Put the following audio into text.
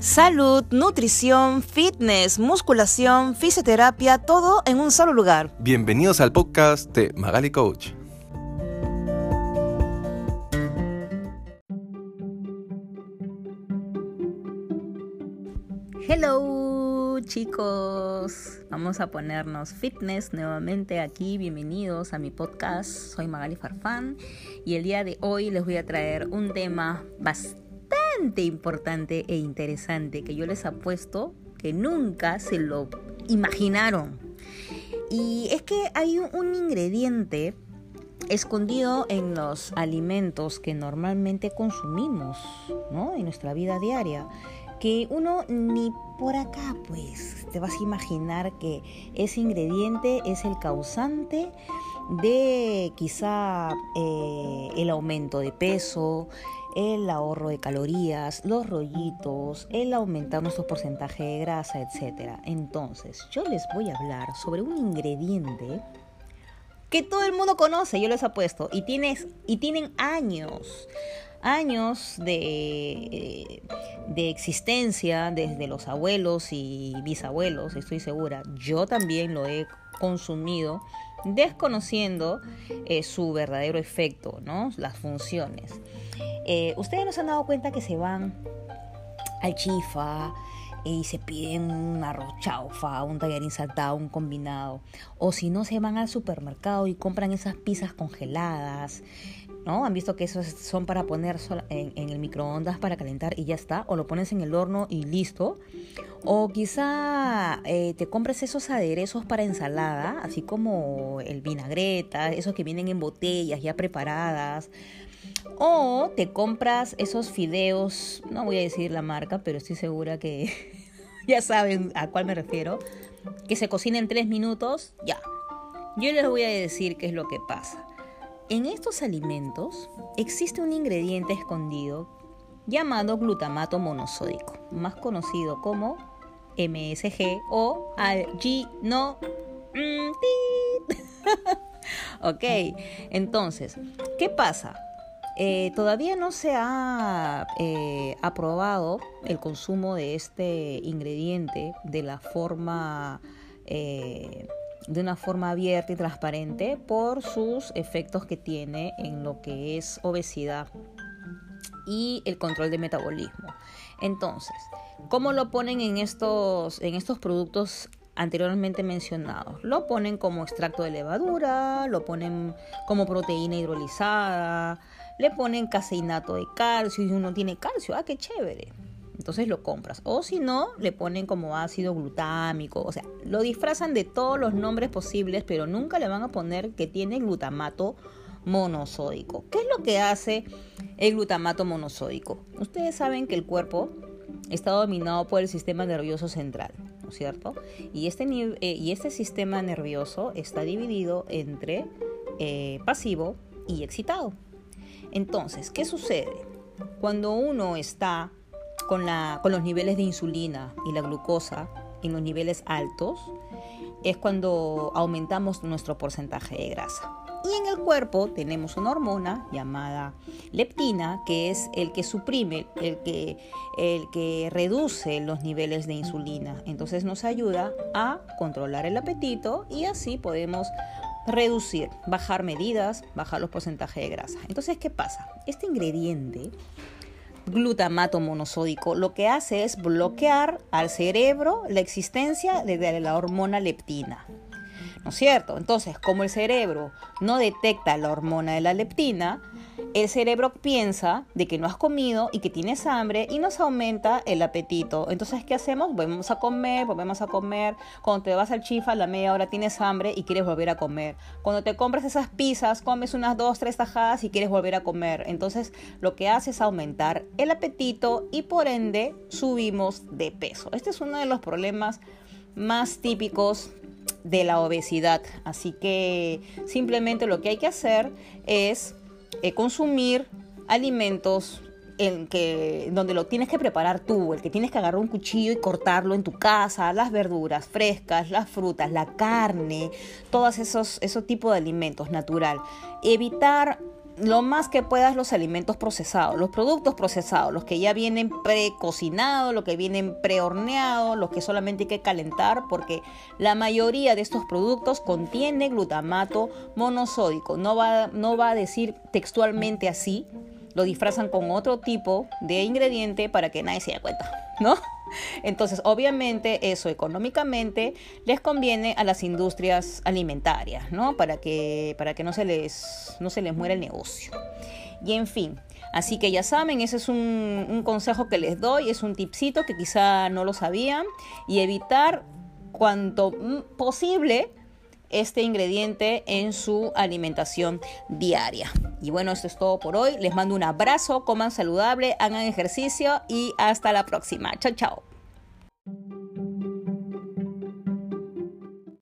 Salud, nutrición, fitness, musculación, fisioterapia, todo en un solo lugar. Bienvenidos al podcast de Magali Coach. Hello chicos, vamos a ponernos fitness nuevamente aquí. Bienvenidos a mi podcast. Soy Magali Farfán y el día de hoy les voy a traer un tema bastante importante e interesante que yo les apuesto que nunca se lo imaginaron. Y es que hay un ingrediente escondido en los alimentos que normalmente consumimos, ¿no? En nuestra vida diaria, que uno ni por acá, pues, te vas a imaginar que ese ingrediente es el causante de quizá eh, el aumento de peso, el ahorro de calorías, los rollitos, el aumentar nuestro porcentaje de grasa, etc. Entonces, yo les voy a hablar sobre un ingrediente que todo el mundo conoce, yo les apuesto, y, y tienen años, años de, de existencia desde los abuelos y bisabuelos, estoy segura. Yo también lo he consumido desconociendo eh, su verdadero efecto, ¿no? las funciones. Eh, Ustedes no se han dado cuenta que se van al chifa y se piden un arroz chaufa, un tallarín saltado, un combinado. O si no, se van al supermercado y compran esas pizzas congeladas. ¿No? Han visto que esos son para poner en, el microondas para calentar y ya está. O lo pones en el horno y listo. O quizá eh, te compres esos aderezos para ensalada, así como el vinagreta, esos que vienen en botellas ya preparadas. O te compras esos fideos, no voy a decir la marca, pero estoy segura que ya saben a cuál me refiero, que se cocina en tres minutos, ya. Yo les voy a decir qué es lo que pasa. En estos alimentos existe un ingrediente escondido llamado glutamato monosódico, más conocido como MSG o algino. ok, entonces, ¿qué pasa? Eh, todavía no se ha eh, aprobado el consumo de este ingrediente de la forma eh, de una forma abierta y transparente por sus efectos que tiene en lo que es obesidad y el control de metabolismo. Entonces, ¿cómo lo ponen en estos, en estos productos anteriormente mencionados. Lo ponen como extracto de levadura, lo ponen como proteína hidrolizada, le ponen caseinato de calcio y uno tiene calcio, ah, qué chévere. Entonces lo compras. O si no, le ponen como ácido glutámico. O sea, lo disfrazan de todos los nombres posibles, pero nunca le van a poner que tiene glutamato monosódico. ¿Qué es lo que hace el glutamato monosódico? Ustedes saben que el cuerpo está dominado por el sistema nervioso central, ¿no es cierto? Y este, eh, y este sistema nervioso está dividido entre eh, pasivo y excitado. Entonces, ¿qué sucede? Cuando uno está con, la, los niveles de insulina y la glucosa en los niveles altos, es cuando aumentamos nuestro porcentaje de grasa. Y en el cuerpo tenemos una hormona llamada leptina, que es el que suprime, el que, el que reduce los niveles de insulina. Entonces nos ayuda a controlar el apetito y así podemos reducir, bajar medidas, bajar los porcentajes de grasa. Entonces, ¿qué pasa? Este ingrediente, glutamato monosódico, lo que hace es bloquear al cerebro la existencia de la hormona leptina. ¿no es cierto? Entonces, como el cerebro no detecta la hormona de la leptina, el cerebro piensa de que no has comido y que tienes hambre y nos aumenta el apetito. Entonces, ¿qué hacemos? Volvemos a comer, volvemos a comer. Cuando te vas al chifa, a la media hora tienes hambre y quieres volver a comer. Cuando te compras esas pizzas, comes unas dos, tres tajadas y quieres volver a comer. Entonces, lo que hace es aumentar el apetito y por ende subimos de peso. Este es uno de los problemas más típicos de la obesidad. Así que simplemente lo que hay que hacer es eh, consumir alimentos en que, donde lo tienes que preparar tú, el que tienes que agarrar un cuchillo y cortarlo en tu casa, las verduras frescas, las frutas, la carne, todos esos, esos tipos de alimentos natural. Evitar lo más que puedas los alimentos procesados, los productos procesados, los que ya vienen precocinados, los que vienen prehorneados, los que solamente hay que calentar, porque la mayoría de estos productos contiene glutamato monosódico. No va, no va a decir textualmente así, lo disfrazan con otro tipo de ingrediente para que nadie se dé cuenta, ¿no? Entonces, obviamente, eso económicamente les conviene a las industrias alimentarias, ¿no? Para que, para que no, se les, no se les muera el negocio. Y en fin, así que ya saben, ese es un, un consejo que les doy, es un tipcito que quizá no lo sabían, y evitar cuanto posible este ingrediente en su alimentación diaria. Y bueno, esto es todo por hoy. Les mando un abrazo, coman saludable, hagan ejercicio y hasta la próxima. Chao, chao.